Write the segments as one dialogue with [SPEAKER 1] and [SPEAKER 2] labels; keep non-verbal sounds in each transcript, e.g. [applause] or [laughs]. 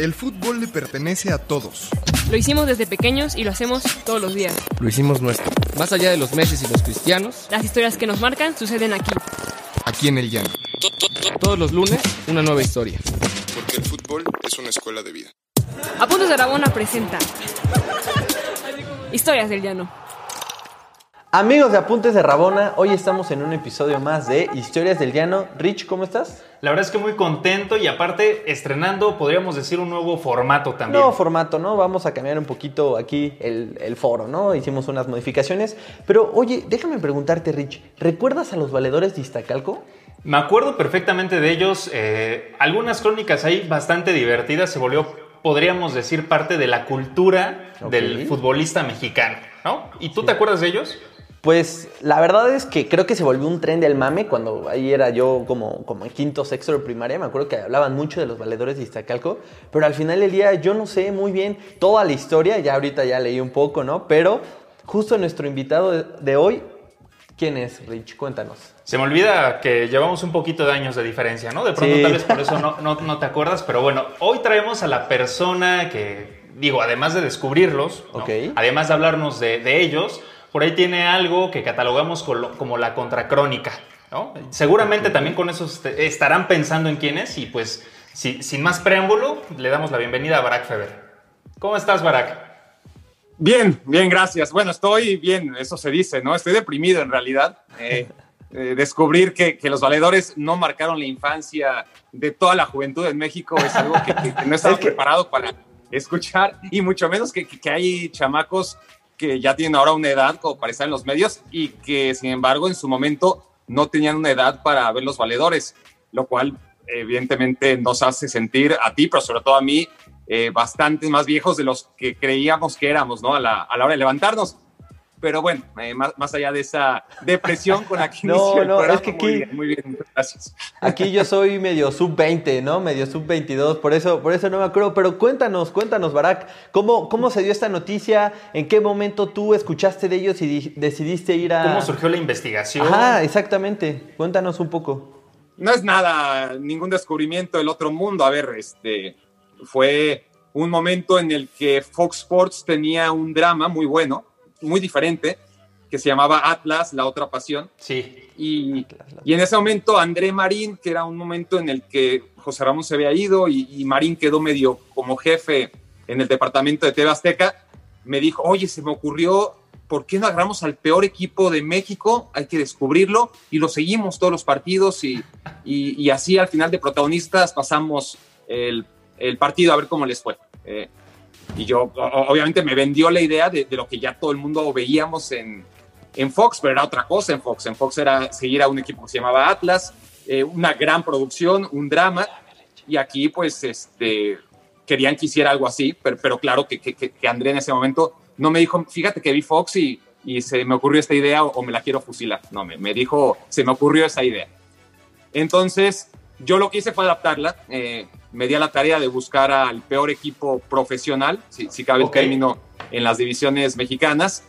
[SPEAKER 1] El fútbol le pertenece a todos.
[SPEAKER 2] Lo hicimos desde pequeños y lo hacemos todos los días.
[SPEAKER 3] Lo hicimos nuestro. Más allá de los meses y los cristianos,
[SPEAKER 2] Las historias que nos marcan suceden aquí.
[SPEAKER 1] Aquí en el llano.
[SPEAKER 3] todos los lunes, una nueva historia.
[SPEAKER 1] Porque el fútbol es una escuela de vida.
[SPEAKER 2] Apuntes de Aragona presenta Historias del Llano.
[SPEAKER 4] Amigos de Apuntes de Rabona, hoy estamos en un episodio más de Historias del Llano. Rich, ¿cómo estás?
[SPEAKER 5] La verdad es que muy contento y aparte estrenando, podríamos decir, un nuevo formato también.
[SPEAKER 4] Nuevo formato, ¿no? Vamos a cambiar un poquito aquí el, el foro, ¿no? Hicimos unas modificaciones. Pero, oye, déjame preguntarte, Rich, ¿recuerdas a los valedores de Iztacalco?
[SPEAKER 5] Me acuerdo perfectamente de ellos. eh, algunas crónicas ahí bastante divertidas. Se volvió, podríamos decir, parte de la cultura del futbolista mexicano, ¿no? ¿Y tú te acuerdas de ellos?
[SPEAKER 4] Pues la verdad es que creo que se volvió un tren del mame cuando ahí era yo como, como en quinto, sexto de primaria. Me acuerdo que hablaban mucho de los valedores de Iztacalco, pero al final del día yo no sé muy bien toda la historia. Ya ahorita ya leí un poco, ¿no? Pero justo nuestro invitado de, hoy, ¿quién es, Rich? Cuéntanos.
[SPEAKER 5] Se me olvida que llevamos un poquito de años de diferencia, ¿no? De pronto
[SPEAKER 4] Sí.
[SPEAKER 5] tal vez por eso no, no- no te acuerdas, pero bueno, hoy traemos a la persona que, digo, además de descubrirlos, ¿no?
[SPEAKER 4] Ok.
[SPEAKER 5] además de hablarnos de, de ellos, por ahí tiene algo que catalogamos como la contracrónica, ¿no? Seguramente también con eso est- estarán pensando en quién es y pues, si- sin más preámbulo, le damos la bienvenida a Barack Feber. ¿Cómo estás, Barack?
[SPEAKER 6] Bien, bien, gracias. Bueno, estoy bien, eso se dice, ¿no? Estoy deprimido en realidad. Eh, [laughs] eh, descubrir que, que los valedores no marcaron la infancia de toda la juventud en México es algo que, que- que no [laughs] estaba preparado para escuchar y mucho menos que hay chamacos que ya tienen ahora una edad como para estar en los medios y que sin embargo en su momento no tenían una edad para ver los valedores, lo cual evidentemente nos hace sentir a ti, pero sobre todo a mí, eh, bastante más viejos de los que creíamos que éramos, ¿no? A la, a la hora de levantarnos. Pero bueno, eh, más, más allá de esa depresión con la que [laughs]
[SPEAKER 4] No,
[SPEAKER 6] inició el
[SPEAKER 4] no,
[SPEAKER 6] programa,
[SPEAKER 4] es que
[SPEAKER 6] muy
[SPEAKER 4] aquí-
[SPEAKER 6] bien, muy bien, gracias. [laughs]
[SPEAKER 4] Aquí yo soy medio sub-20, ¿no? Medio sub-22, por eso, por eso no me acuerdo. Pero cuéntanos, cuéntanos, Barak, ¿cómo, ¿cómo se dio esta noticia? ¿En qué momento tú escuchaste de ellos y di- decidiste ir a...?
[SPEAKER 5] ¿Cómo surgió la investigación?
[SPEAKER 4] Ajá, exactamente. Cuéntanos un poco.
[SPEAKER 6] no es nada, ningún descubrimiento del otro mundo. A ver, este fue un momento en el que Fox Sports tenía un drama muy bueno, muy diferente, que se llamaba Atlas, la otra pasión.
[SPEAKER 5] Sí.
[SPEAKER 6] Y, y en ese momento André Marín, que era un momento en el que José Ramón se había ido y, y Marín quedó medio como jefe en el departamento de TV Azteca, me dijo, oye, se me ocurrió, ¿por qué no agarramos al peor equipo de México? Hay que descubrirlo y lo seguimos todos los partidos y, y- y así al final de protagonistas pasamos el, el partido a ver cómo les fue. Eh, y yo, obviamente, me vendió la idea de, de lo que ya todo el mundo veíamos en, en Fox, pero era otra cosa en Fox. En Fox era seguir a un equipo que se llamaba Atlas, eh, una gran producción, un drama, y aquí pues este, querían que hiciera algo así, pero, claro que, que, que- André en ese momento no me dijo, fíjate que vi Fox y, y se me ocurrió esta idea o, o me la quiero fusilar. No, me, me dijo, se me ocurrió esa idea. Entonces, yo lo que hice fue adaptarla. eh, me di a la tarea de buscar al peor equipo profesional, si, si cabe
[SPEAKER 5] Ok.
[SPEAKER 6] el término, en las divisiones mexicanas.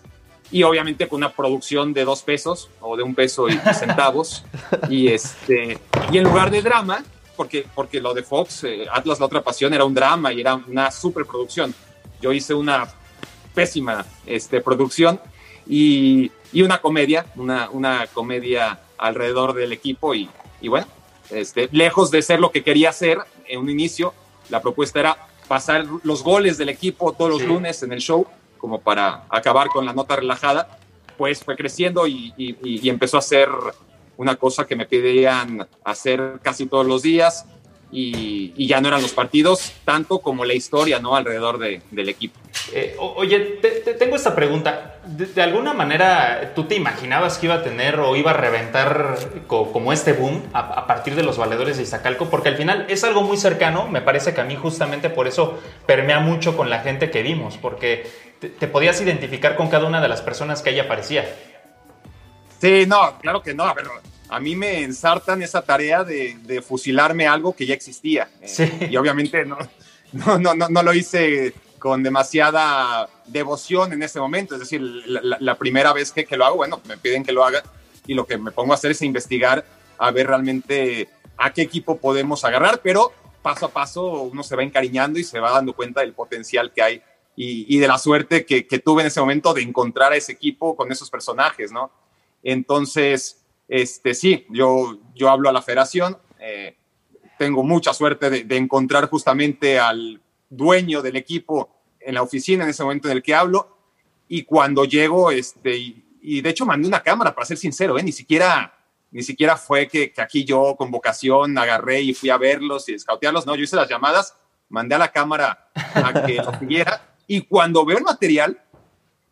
[SPEAKER 6] Y obviamente con una producción de dos pesos o de un peso y centavos. [laughs] y, este, y en lugar de drama, porque, porque lo de Fox, eh, Atlas La Otra Pasión, era un drama y era una superproducción. Yo hice una pésima este, producción y, y una comedia, una, una comedia alrededor del equipo y, y bueno, este, lejos de ser lo que quería hacer en un inicio, la propuesta era pasar los goles del equipo todos los
[SPEAKER 5] Sí.
[SPEAKER 6] lunes en el show, como para acabar con la nota relajada, pues fue creciendo y, y- empezó a ser una cosa que me pedían hacer casi todos los días y, y ya no eran los partidos tanto como la historia ¿no? alrededor de- del equipo.
[SPEAKER 5] Eh, o- oye, te- te- tengo esta pregunta. De, de alguna manera, ¿tú te imaginabas que iba a tener o iba a reventar co- como este boom a, a partir de los valedores de Iztacalco? Porque al final es algo muy cercano. Me parece que a mí justamente por eso permea mucho con la gente que vimos, porque te, te podías identificar con cada una de las personas que ahí aparecía.
[SPEAKER 6] Sí, no, claro que no. Ver, a mí me ensartan esa tarea de, de fusilarme algo que ya existía. Eh. Y obviamente no, no, no, no, no lo hice con demasiada devoción en ese momento. Es decir, la, la- la primera vez que, que lo hago, bueno, me piden que lo haga y lo que me pongo a hacer es investigar a ver realmente a qué equipo podemos agarrar, pero paso a paso uno se va encariñando y se va dando cuenta del potencial que hay y, y de la suerte que, que, tuve en ese momento de encontrar a ese equipo con esos personajes, ¿no? Entonces, este, sí, yo, yo hablo a la federación, eh, tengo mucha suerte de, encontrar justamente al dueño del equipo en la oficina en ese momento en el que hablo y cuando llego, este, y, de hecho mandé una cámara, para ser sincero, ¿eh? ni siquiera ni siquiera fue que, que, aquí yo con vocación agarré y fui a verlos y escautearlos, no, yo hice las llamadas, mandé a la cámara a que lo siguiera y cuando veo el material,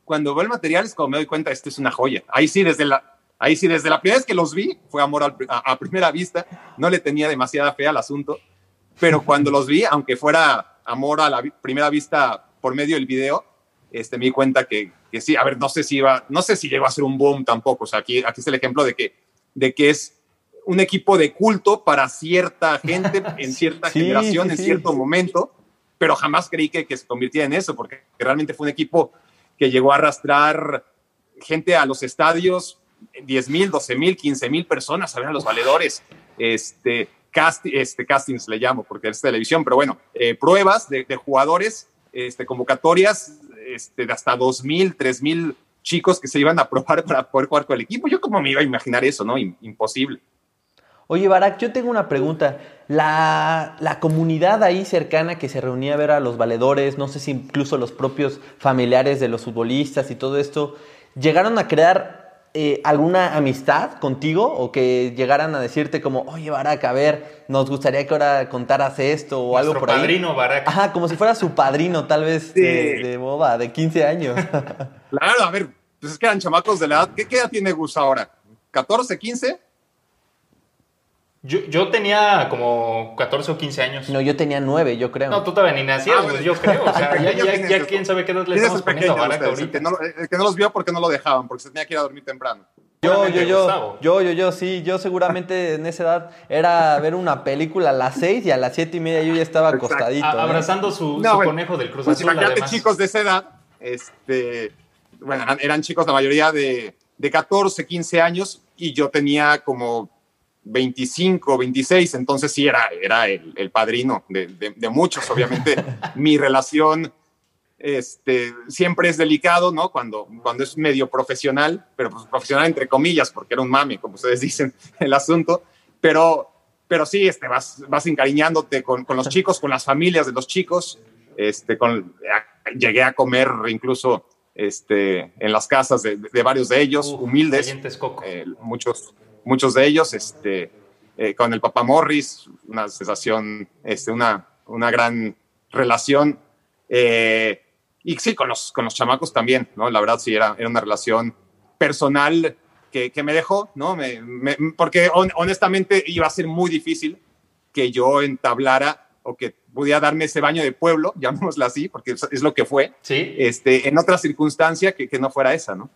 [SPEAKER 6] cuando veo el material es como me doy cuenta, esto es una joya. Ahí sí, desde la, ahí sí, desde la primera vez que los vi, fue amor a, a, a primera vista, no le tenía demasiada fe al asunto, pero cuando los vi, aunque fuera amor a la primera vista por medio del video, este, me di cuenta que, que sí, a ver, no sé si iba, no sé si llegó a ser un boom tampoco, o sea, aquí, aquí es el ejemplo de que, de que es un equipo de culto para cierta gente [laughs] en cierta sí, generación, sí, en cierto sí. momento, pero jamás creí que, que, se convirtiera en eso, porque realmente fue un equipo que llegó a arrastrar gente a los estadios, 10 mil, 12 mil, 15 mil personas a ver a los valedores, este, cast, este, castings le llamo, porque es televisión, pero bueno, eh, pruebas de, de, jugadores, este, convocatorias este, de hasta 2 mil, 3 mil chicos que se iban a probar para poder jugar con el equipo. Yo como me iba a imaginar eso, ¿no? Imposible.
[SPEAKER 4] Oye, Barak, yo tengo una pregunta. La, la, comunidad ahí cercana que se reunía a ver a los valedores, no sé si incluso los propios familiares de los futbolistas y todo esto, ¿llegaron a crear eh, alguna amistad contigo o que llegaran a decirte como, oye, Barak, a ver, nos gustaría que ahora contaras esto o
[SPEAKER 5] Nuestro
[SPEAKER 4] algo por ahí?
[SPEAKER 5] padrino.
[SPEAKER 4] Ajá, como si fuera su padrino, tal vez, sí. de, de boda, de 15 años. [laughs]
[SPEAKER 6] claro, a ver, pues es que eran chamacos de la edad. ¿Qué, qué edad tiene Gus ahora? ¿14, 15?
[SPEAKER 5] Yo, yo, tenía como 14 o 15 años.
[SPEAKER 4] No, yo tenía 9, yo creo.
[SPEAKER 5] No, tú todavía ni nacías, ah, pues, yo creo. O sea, [laughs] ya, ya, ya quién sabe qué edad le estamos poniendo a Barack ahorita.
[SPEAKER 6] El que, no, el que no los vio porque no lo dejaban, porque se tenía que ir a dormir temprano.
[SPEAKER 4] Yo, yo, yo, yo, yo, yo, sí, yo seguramente en esa edad era ver una película a las 6 y a las 7 y media yo ya estaba Exacto. acostadito.
[SPEAKER 5] A, abrazando su, no, su bueno, conejo del Cruz pues Azul,
[SPEAKER 6] imagínate chicos de esa edad, este, bueno, eran, eran chicos la mayoría de, de 14, 15 años y yo tenía como 25, 26, entonces sí era, era el, el padrino de, de, de, muchos. Obviamente [laughs] mi relación este, siempre es delicado, ¿no? Cuando, cuando es medio profesional, pero pues profesional entre comillas, porque era un mami, como ustedes [laughs] dicen, el asunto. Pero, pero sí, este, vas, vas encariñándote con, con los chicos, con las familias de los chicos. Este, con, llegué a comer incluso este, en las casas de, de varios de ellos, uh, humildes. Eh, muchos muchos de ellos, este, eh, con el papá Morris, una sensación, este, una, una gran relación. Eh, y sí, con los, con los chamacos también, ¿no? La verdad sí, era, era una relación personal que, que me dejó, ¿no? Me, me, porque on, honestamente iba a ser muy difícil que yo entablara o que pudiera darme ese baño de pueblo, [laughs] llamémoslo así, porque es, es lo que fue,
[SPEAKER 5] ¿Sí?
[SPEAKER 6] este, en otra circunstancia que, que no fuera esa, ¿no?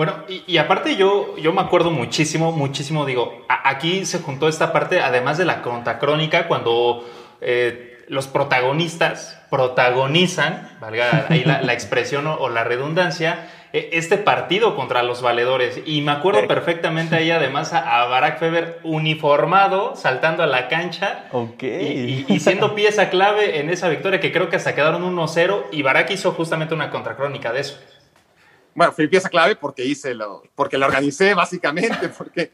[SPEAKER 5] Bueno, y, y, aparte yo, yo me acuerdo muchísimo, muchísimo, digo, a, aquí se juntó esta parte, además de la crónica, cuando eh, los protagonistas protagonizan, valga ahí la, la expresión o, o, la redundancia, este partido contra los valedores. Y me acuerdo perfectamente ahí [laughs] además a, a Barack Feber uniformado, saltando a la cancha
[SPEAKER 4] okay.
[SPEAKER 5] y, y, siendo pieza clave en esa victoria que creo que hasta quedaron 1-0 y Barack hizo justamente una contracrónica de eso
[SPEAKER 6] bueno, fui pieza clave porque hice lo, porque lo organicé básicamente, [laughs] porque,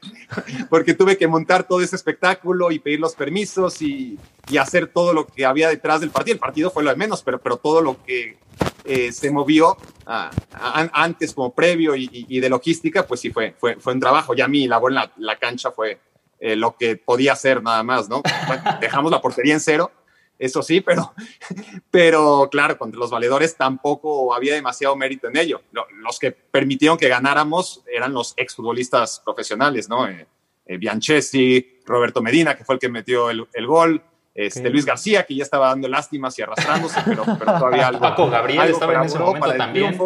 [SPEAKER 6] porque tuve que montar todo ese espectáculo y pedir los permisos y, y, hacer todo lo que había detrás del partido. El partido fue lo de menos, pero, pero todo lo que eh, se movió a, a, antes como previo y, y, de logística, pues sí fue, fue, fue un trabajo. Ya mi labor en la, la cancha fue eh, lo que podía hacer nada más, ¿no? Bueno, dejamos la portería en cero eso sí, pero, [laughs] pero claro, contra los valedores tampoco había demasiado mérito en ello. Los que permitieron que ganáramos eran los exfutbolistas profesionales, ¿no? Eh, eh, Bianchesi, Roberto Medina, que fue el que metió el, el gol, este, okay. Luis García, que ya estaba dando lástimas y arrastrándose, pero, pero [laughs] todavía algo.
[SPEAKER 5] Paco Gabriel algo estaba en ese momento también.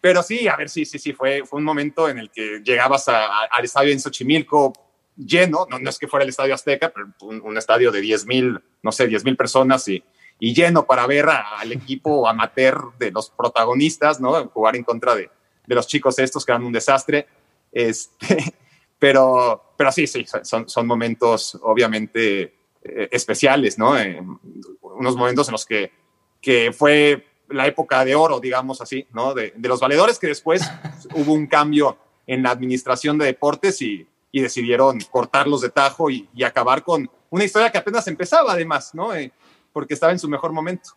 [SPEAKER 6] Pero sí, a ver, sí, sí, sí, fue, fue un momento en el que llegabas a, a, al estadio en Xochimilco, lleno, no, no, es que fuera el Estadio Azteca, pero un, un estadio de 10 mil, no sé, 10 mil personas y, y, lleno para ver a, al equipo amateur de los protagonistas, ¿no? Jugar en contra de, de, los chicos estos que eran un desastre. Este, [laughs] pero, pero sí, sí, son, son momentos obviamente eh, especiales, ¿no? unos momentos en los que, que fue la época de oro, digamos así, ¿no? De, de los valedores que después [laughs] hubo un cambio en la administración de deportes y, y decidieron cortarlos de tajo y, acabar con una historia que apenas empezaba además, ¿no? Eh, porque estaba en su mejor momento.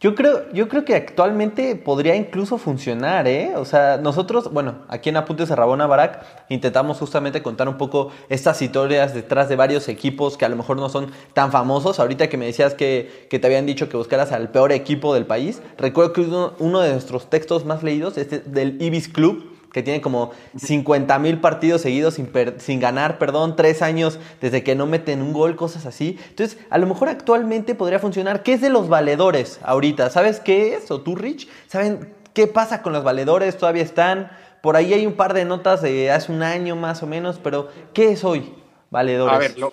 [SPEAKER 4] Yo creo, yo creo que actualmente podría incluso funcionar, ¿eh? O sea, nosotros, bueno, aquí en Apuntes de Rabona Barak intentamos justamente contar un poco estas historias detrás de varios equipos que a lo mejor no son tan famosos. Ahorita que me decías que, que te habían dicho que buscaras al peor equipo del país, recuerdo que uno, uno de nuestros textos más leídos es del Ibis Club, que tiene como 50 mil partidos seguidos sin, sin, ganar, perdón, tres años desde que no meten un gol, cosas así. Entonces, a lo mejor actualmente podría funcionar. ¿Qué es de los valedores ahorita? ¿Sabes qué es? ¿O tú, Rich? ¿Saben qué pasa con los valedores? ¿Todavía están? Por ahí hay un par de notas de hace un año más o menos, pero ¿qué es hoy, valedores?
[SPEAKER 6] A ver, lo,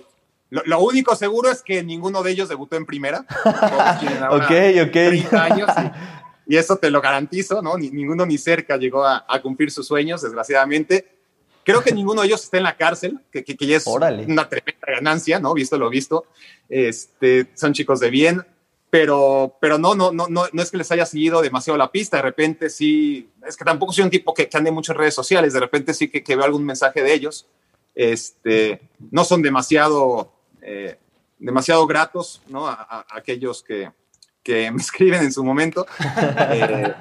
[SPEAKER 6] lo, único seguro es que ninguno de ellos debutó en primera. [laughs] ok,
[SPEAKER 4] ok.
[SPEAKER 6] 30 años y eso te lo garantizo, ¿no? Ni, ninguno ni cerca llegó a, cumplir sus sueños, desgraciadamente. Creo que ninguno de ellos está en la cárcel, que, que, ya es una tremenda ganancia, ¿no? Visto lo visto. Este, son chicos de bien, pero, pero no, no, no, no, no es que les haya seguido demasiado la pista. De repente sí, es que tampoco soy un tipo que, que ande mucho en redes sociales. De repente sí que, que veo algún mensaje de ellos. Este, no son demasiado, eh, demasiado gratos, ¿no? a aquellos que, que me escriben en su momento. [laughs] Eh,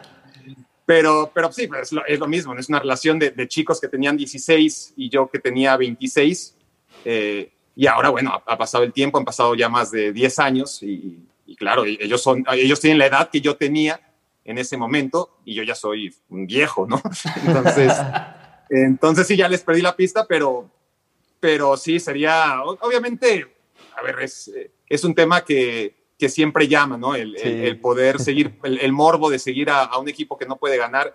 [SPEAKER 6] pero, pero sí, pues, es, lo, mismo, es una relación de, chicos que tenían 16 y yo que tenía 26. Eh, y ahora, bueno, ha, pasado el tiempo, han pasado ya más de 10 años y, claro, ellos, son, ellos tienen la edad que yo tenía en ese momento y yo ya soy un viejo, ¿no? [laughs] Entonces, entonces sí, ya les perdí la pista, pero, pero sí, sería, obviamente, a ver, es, es un tema que, que siempre llama, ¿no? El, el, poder [laughs] seguir, el, morbo de seguir a, un equipo que no puede ganar.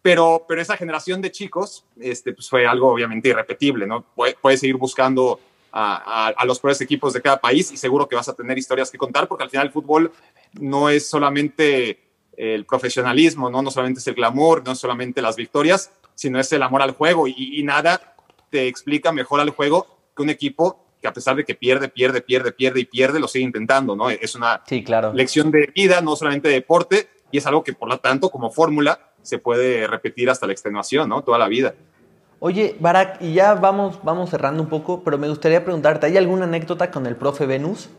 [SPEAKER 6] Pero, pero esa generación de chicos este, pues fue algo obviamente irrepetible, ¿no? Puedes seguir buscando a, a, los peores equipos de cada país y seguro que vas a tener historias que contar porque al final el fútbol no es solamente el profesionalismo, ¿no? No solamente es el glamour, no es solamente las victorias, sino es el amor al juego y, y nada te explica mejor al juego que un equipo que a pesar de que pierde, pierde, pierde, pierde y pierde, lo sigue intentando, ¿no? Es una
[SPEAKER 4] sí, claro.
[SPEAKER 6] lección de vida, no solamente de deporte, y es algo que por lo tanto, como fórmula, se puede repetir hasta la extenuación, ¿no? Toda la vida.
[SPEAKER 4] Oye, Barak, y ya vamos, vamos cerrando un poco, pero me gustaría preguntarte, ¿hay alguna anécdota con el profe Venus?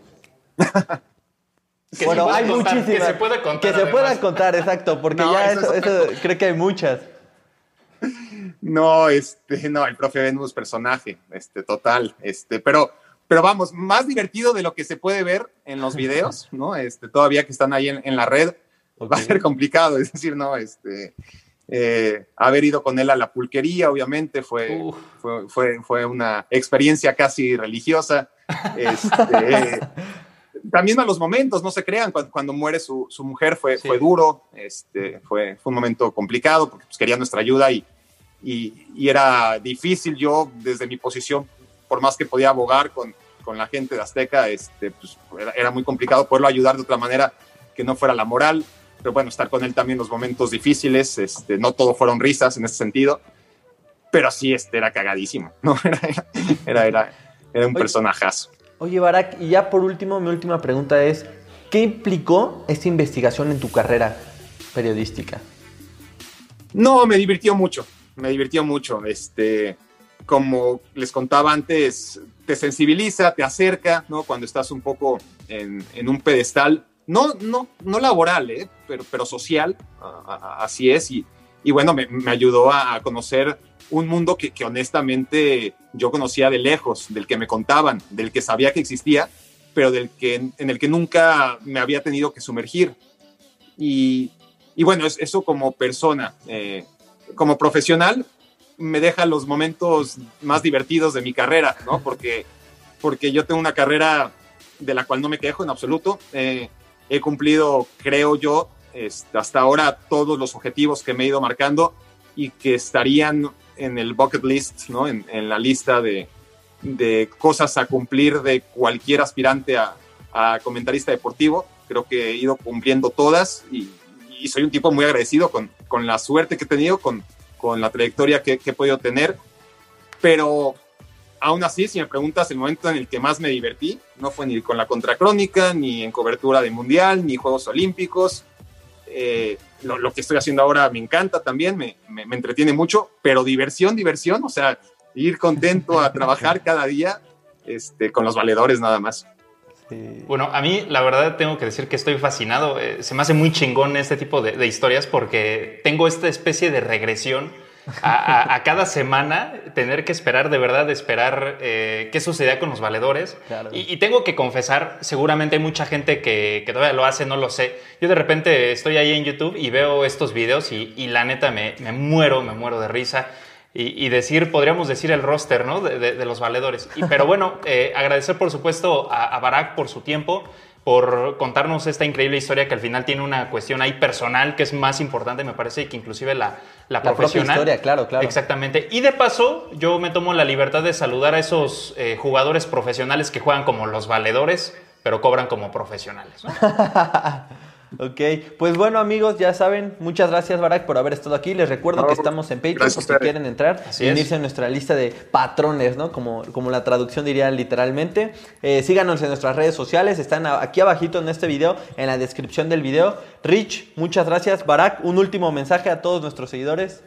[SPEAKER 4] [laughs]
[SPEAKER 5] bueno, hay muchísimas. Que se puede contar.
[SPEAKER 4] Que se pueda contar, exacto, porque [laughs] ya eso, eso creo que hay muchas.
[SPEAKER 6] No, este, no, el profe Venus personaje, este, total, este, pero, pero vamos, más divertido de lo que se puede ver en los [laughs] videos, ¿no? Este, todavía que están ahí en, la red, va a ser complicado, es decir, no, este, eh, haber ido con él a la pulquería, obviamente, fue, fue, fue, una experiencia casi religiosa. Este, [laughs] también a los momentos, no se crean, cuando, muere su, su, mujer fue, fue duro, este, fue, fue un momento complicado porque pues, quería nuestra ayuda y, y, era difícil yo desde mi posición, por más que podía abogar con, con la gente de Azteca, este, pues, era, muy complicado poderlo ayudar de otra manera que no fuera la moral, pero bueno, estar con él también los momentos difíciles, este, no todo fueron risas en ese sentido, pero sí este, era cagadísimo, [laughs] ¿no? era, era, era, un personajazo.
[SPEAKER 4] Oye, Barak, y ya por último, mi última pregunta es, ¿qué implicó esta investigación en tu carrera periodística?
[SPEAKER 6] No, me divirtió mucho me divirtió mucho. Este, como les contaba antes, te sensibiliza, te acerca, ¿no? Cuando estás un poco en, un pedestal, no, no, no laboral, ¿eh? pero, pero social, así es. Y, y bueno, me, ayudó a, conocer un mundo que, honestamente yo conocía de lejos, del que me contaban, del que sabía que existía, pero del que, en el que nunca me había tenido que sumergir. Y, y bueno, eso como persona. Eh, como profesional me deja los momentos más divertidos de mi carrera, ¿no? Porque, porque yo tengo una carrera de la cual no me quejo en absoluto. Eh, he cumplido, creo yo, hasta ahora todos los objetivos que me he ido marcando y que estarían en el bucket list, ¿no? En, la lista de, de, cosas a cumplir de cualquier aspirante a, a, comentarista deportivo. Creo que he ido cumpliendo todas y, y soy un tipo muy agradecido con, con la suerte que he tenido, con, con la trayectoria que, he podido tener, pero, aún así, si me preguntas el momento en el que más me divertí, no fue ni con la contracrónica, ni en cobertura de Mundial, ni Juegos Olímpicos. Eh, lo, lo, que estoy haciendo ahora me encanta también, me, me, me, entretiene mucho, pero diversión, diversión, o sea, ir contento a trabajar [laughs] cada día este, con los valedores nada más.
[SPEAKER 5] Sí. Bueno, a mí la verdad tengo que decir que estoy fascinado. Eh, se me hace muy chingón este tipo de, de, historias porque tengo esta especie de regresión a, a, a, cada semana, tener que esperar, de verdad, esperar eh, qué sucedía con los valedores. Claro. Y, y, tengo que confesar, seguramente hay mucha gente que, que, todavía lo hace, no lo sé. Yo de repente estoy ahí en YouTube y veo estos videos y, y la neta me, me muero, me muero de risa y, y, decir, podríamos decir el roster, ¿no? De, de, de los valedores. Y, pero bueno, [laughs] eh, agradecer por supuesto a, a Barak por su tiempo, por contarnos esta increíble historia que al final tiene una cuestión ahí personal que es más importante, me parece, que inclusive la, la,
[SPEAKER 4] la
[SPEAKER 5] profesional.
[SPEAKER 4] Propia historia, claro, claro.
[SPEAKER 5] Exactamente. Y de paso, yo me tomo la libertad de saludar a esos eh, jugadores profesionales que juegan como los valedores, pero cobran como profesionales. ¿no? [laughs]
[SPEAKER 4] Ok, pues bueno amigos, ya saben, muchas gracias Barak por haber estado aquí. Les recuerdo no, que estamos en Patreon por si quieren entrar Así y unirse a nuestra lista de patrones, ¿no? Como, como la traducción diría literalmente. Eh, síganos en nuestras redes sociales, están aquí abajito en este video, en la descripción del video. Rich, muchas gracias. Barak, un último mensaje a todos nuestros seguidores.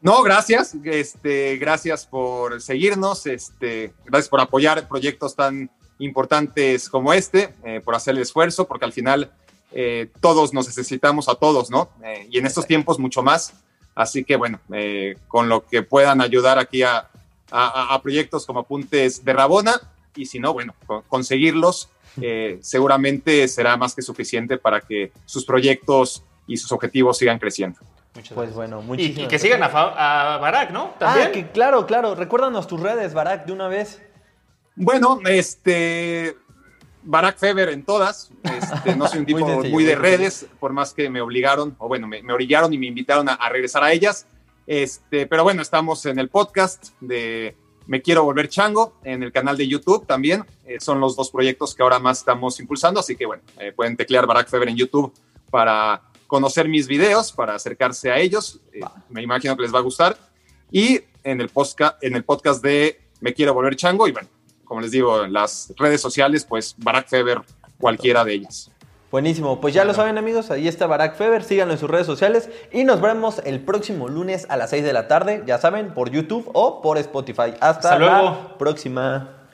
[SPEAKER 6] No, gracias. Este, gracias por seguirnos, este, gracias por apoyar proyectos tan importantes como este, eh, por hacer el esfuerzo, porque al final eh, todos nos necesitamos a todos, ¿no? Eh, y en estos tiempos mucho más. Así que bueno, eh, con lo que puedan ayudar aquí a, a, a, proyectos como Apuntes de Rabona, y si no, bueno, conseguirlos [laughs] eh, seguramente será más que suficiente para que sus proyectos y sus objetivos sigan creciendo.
[SPEAKER 4] Muchas pues bueno,
[SPEAKER 5] y, y, que sigan a, a Barak, ¿no?
[SPEAKER 4] ¿También? Ah, que claro, claro. Recuérdanos tus redes, Barak, de una vez.
[SPEAKER 6] Bueno, este, Barack Feber en todas. Este, no soy un [laughs] tipo muy, sencillo, muy, de redes, por más que me obligaron, o bueno, me, me orillaron y me invitaron a, a, regresar a ellas. Este, pero bueno, estamos en el podcast de Me Quiero Volver Chango, en el canal de YouTube también. Eh, son los dos proyectos que ahora más estamos impulsando, así que bueno, eh, pueden teclear Barack Feber en YouTube para conocer mis videos, para acercarse a ellos. Eh, me imagino que les va a gustar. Y en el, posca, en el podcast de Me Quiero Volver Chango, y bueno, como les digo, en las redes sociales, pues Barack Feber, cualquiera de ellas.
[SPEAKER 4] Buenísimo, pues ya lo saben amigos, ahí está Barack Feber, síganlo en sus redes sociales y nos vemos el próximo lunes a las 6 de la tarde, ya saben, por YouTube o por Spotify. Hasta,
[SPEAKER 5] Hasta
[SPEAKER 4] la
[SPEAKER 5] luego.
[SPEAKER 4] próxima.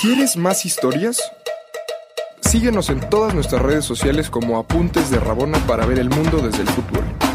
[SPEAKER 1] ¿Quieres más historias? Síguenos en todas nuestras redes sociales como Apuntes de Rabona para ver el mundo desde el fútbol.